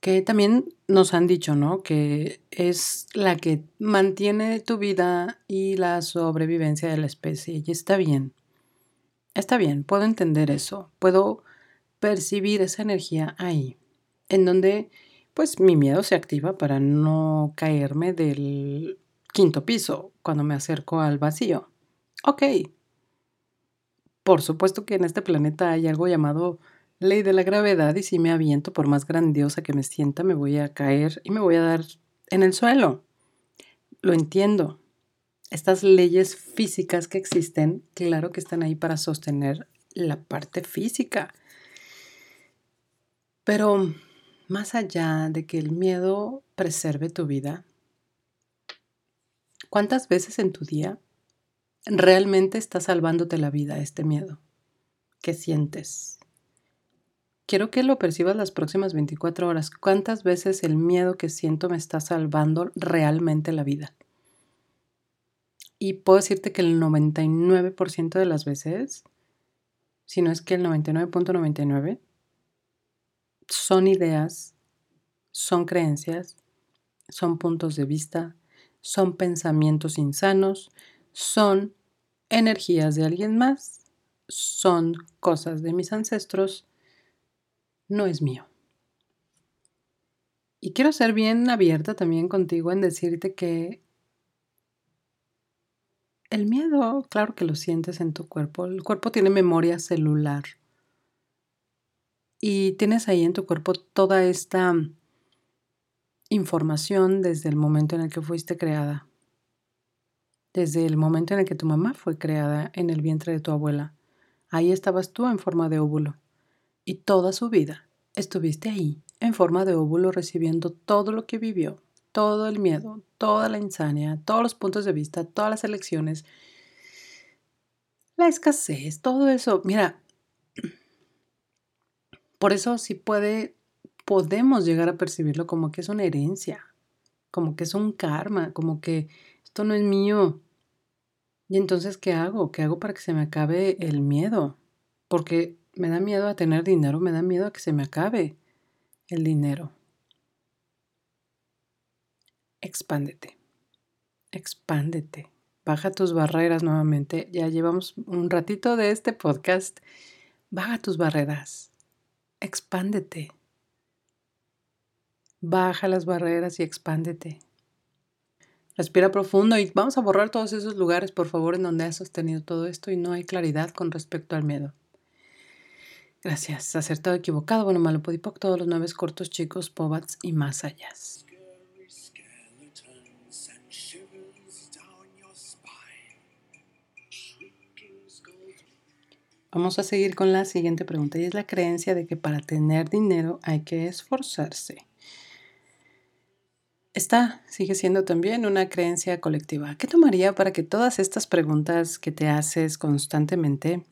que también nos han dicho, ¿no? Que es la que mantiene tu vida y la sobrevivencia de la especie. Y está bien. Está bien, puedo entender eso. Puedo percibir esa energía ahí, en donde pues mi miedo se activa para no caerme del quinto piso cuando me acerco al vacío. Ok. Por supuesto que en este planeta hay algo llamado ley de la gravedad y si me aviento, por más grandiosa que me sienta, me voy a caer y me voy a dar en el suelo. Lo entiendo. Estas leyes físicas que existen, claro que están ahí para sostener la parte física. Pero más allá de que el miedo preserve tu vida, ¿cuántas veces en tu día realmente está salvándote la vida este miedo? ¿Qué sientes? Quiero que lo percibas las próximas 24 horas. ¿Cuántas veces el miedo que siento me está salvando realmente la vida? Y puedo decirte que el 99% de las veces, si no es que el 99.99, son ideas, son creencias, son puntos de vista, son pensamientos insanos, son energías de alguien más, son cosas de mis ancestros, no es mío. Y quiero ser bien abierta también contigo en decirte que el miedo, claro que lo sientes en tu cuerpo, el cuerpo tiene memoria celular y tienes ahí en tu cuerpo toda esta información desde el momento en el que fuiste creada. desde el momento en el que tu mamá fue creada en el vientre de tu abuela. Ahí estabas tú en forma de óvulo. Y toda su vida estuviste ahí, en forma de óvulo, recibiendo todo lo que vivió, todo el miedo, toda la insania, todos los puntos de vista, todas las elecciones, la escasez, todo eso. Mira, por eso sí puede, podemos llegar a percibirlo como que es una herencia, como que es un karma, como que esto no es mío. Y entonces, ¿qué hago? ¿Qué hago para que se me acabe el miedo? Porque me da miedo a tener dinero, me da miedo a que se me acabe el dinero. Expándete, expándete, baja tus barreras nuevamente. Ya llevamos un ratito de este podcast. Baja tus barreras, expándete. Baja las barreras y expándete. Respira profundo y vamos a borrar todos esos lugares, por favor, en donde has sostenido todo esto y no hay claridad con respecto al miedo. Gracias. Acertado, equivocado, bueno, malo, podipoc, todos los nueve cortos, chicos, pobats y más allá. Vamos a seguir con la siguiente pregunta y es la creencia de que para tener dinero hay que esforzarse. Esta sigue siendo también una creencia colectiva. ¿Qué tomaría para que todas estas preguntas que te haces constantemente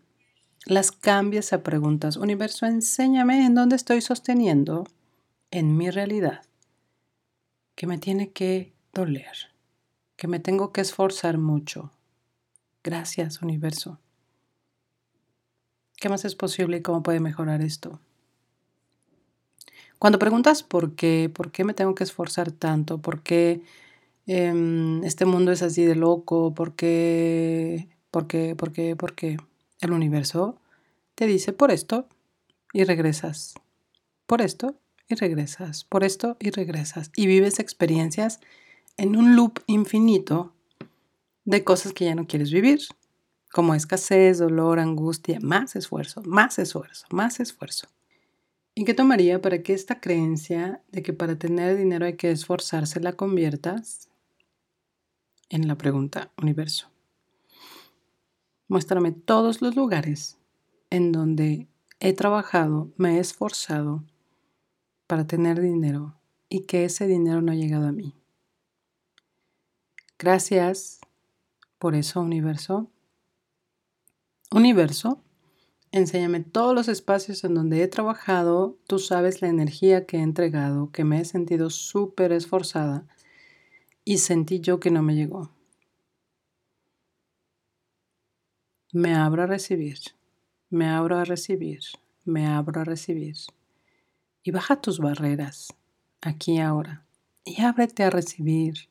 las cambies a preguntas? Universo, enséñame en dónde estoy sosteniendo en mi realidad que me tiene que doler, que me tengo que esforzar mucho. Gracias, universo. ¿Qué más es posible y cómo puede mejorar esto? Cuando preguntas por qué, por qué me tengo que esforzar tanto, por qué em, este mundo es así de loco, por qué, por qué, por qué, por qué, el universo te dice por esto y regresas, por esto y regresas, por esto y regresas. Y vives experiencias en un loop infinito de cosas que ya no quieres vivir como escasez, dolor, angustia, más esfuerzo, más esfuerzo, más esfuerzo. ¿Y qué tomaría para que esta creencia de que para tener dinero hay que esforzarse la conviertas en la pregunta universo? Muéstrame todos los lugares en donde he trabajado, me he esforzado para tener dinero y que ese dinero no ha llegado a mí. Gracias por eso, universo. Universo, enséñame todos los espacios en donde he trabajado, tú sabes la energía que he entregado, que me he sentido súper esforzada y sentí yo que no me llegó. Me abro a recibir, me abro a recibir, me abro a recibir. Y baja tus barreras, aquí ahora, y ábrete a recibir,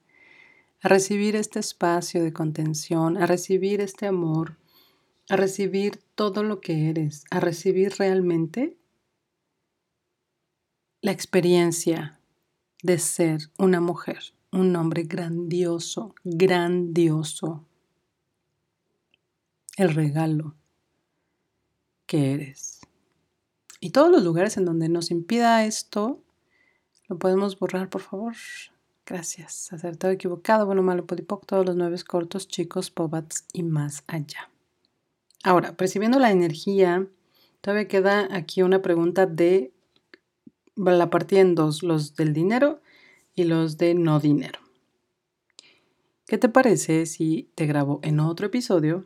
a recibir este espacio de contención, a recibir este amor a recibir todo lo que eres, a recibir realmente la experiencia de ser una mujer, un hombre grandioso, grandioso, el regalo que eres. Y todos los lugares en donde nos impida esto, lo podemos borrar, por favor. Gracias. Acertado, equivocado, bueno, malo, podipoc, todos los nueve cortos, chicos, pobats y más allá. Ahora, percibiendo la energía, todavía queda aquí una pregunta de la partida en dos, los del dinero y los de no dinero. ¿Qué te parece si te grabo en otro episodio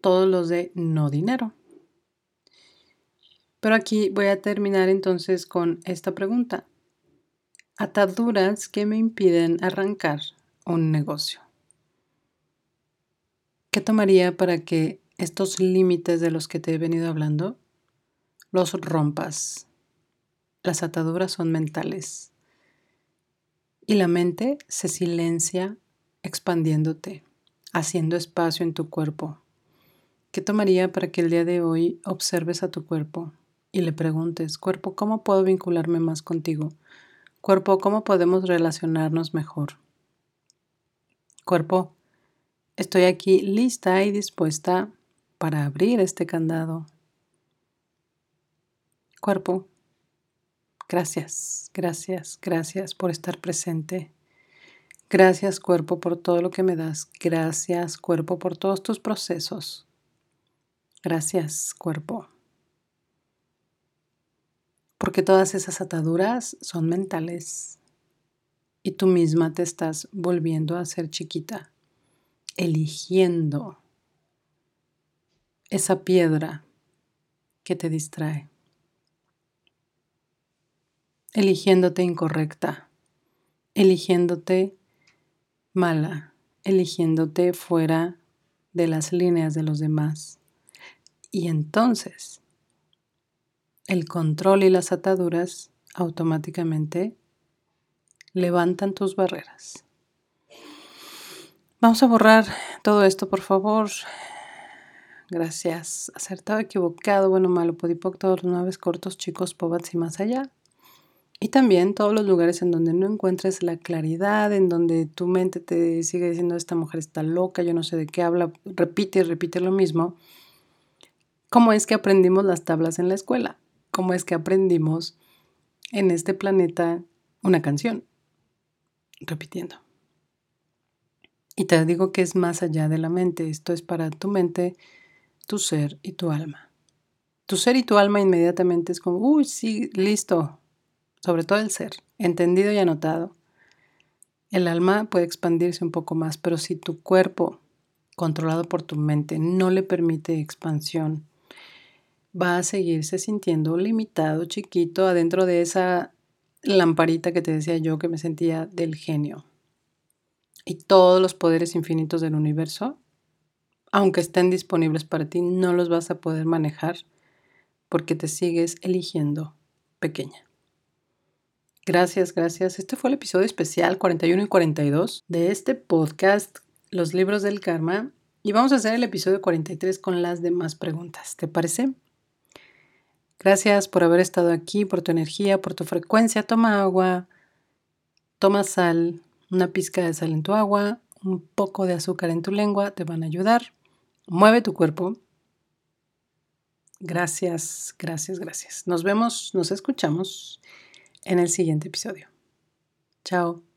todos los de no dinero? Pero aquí voy a terminar entonces con esta pregunta. Ataduras que me impiden arrancar un negocio. ¿Qué tomaría para que estos límites de los que te he venido hablando los rompas? Las ataduras son mentales y la mente se silencia expandiéndote, haciendo espacio en tu cuerpo. ¿Qué tomaría para que el día de hoy observes a tu cuerpo y le preguntes, cuerpo, ¿cómo puedo vincularme más contigo? Cuerpo, ¿cómo podemos relacionarnos mejor? Cuerpo, Estoy aquí lista y dispuesta para abrir este candado. Cuerpo, gracias, gracias, gracias por estar presente. Gracias cuerpo por todo lo que me das. Gracias cuerpo por todos tus procesos. Gracias cuerpo. Porque todas esas ataduras son mentales y tú misma te estás volviendo a ser chiquita, eligiendo esa piedra que te distrae, eligiéndote incorrecta, eligiéndote mala, eligiéndote fuera de las líneas de los demás. Y entonces el control y las ataduras automáticamente levantan tus barreras. Vamos a borrar todo esto, por favor. Gracias. Acertado, equivocado, bueno, malo, podipoc, todos los cortos, chicos, pobats y más allá. Y también todos los lugares en donde no encuentres la claridad, en donde tu mente te sigue diciendo, esta mujer está loca, yo no sé de qué habla, repite y repite lo mismo. ¿Cómo es que aprendimos las tablas en la escuela? ¿Cómo es que aprendimos en este planeta una canción? Repitiendo. Y te digo que es más allá de la mente, esto es para tu mente, tu ser y tu alma. Tu ser y tu alma inmediatamente es como, uy, sí, listo, sobre todo el ser, entendido y anotado. El alma puede expandirse un poco más, pero si tu cuerpo, controlado por tu mente, no le permite expansión, va a seguirse sintiendo limitado, chiquito, adentro de esa lamparita que te decía yo que me sentía del genio. Y todos los poderes infinitos del universo, aunque estén disponibles para ti, no los vas a poder manejar porque te sigues eligiendo pequeña. Gracias, gracias. Este fue el episodio especial 41 y 42 de este podcast, Los libros del karma. Y vamos a hacer el episodio 43 con las demás preguntas. ¿Te parece? Gracias por haber estado aquí, por tu energía, por tu frecuencia. Toma agua, toma sal, una pizca de sal en tu agua, un poco de azúcar en tu lengua, te van a ayudar. Mueve tu cuerpo. Gracias, gracias, gracias. Nos vemos, nos escuchamos en el siguiente episodio. Chao.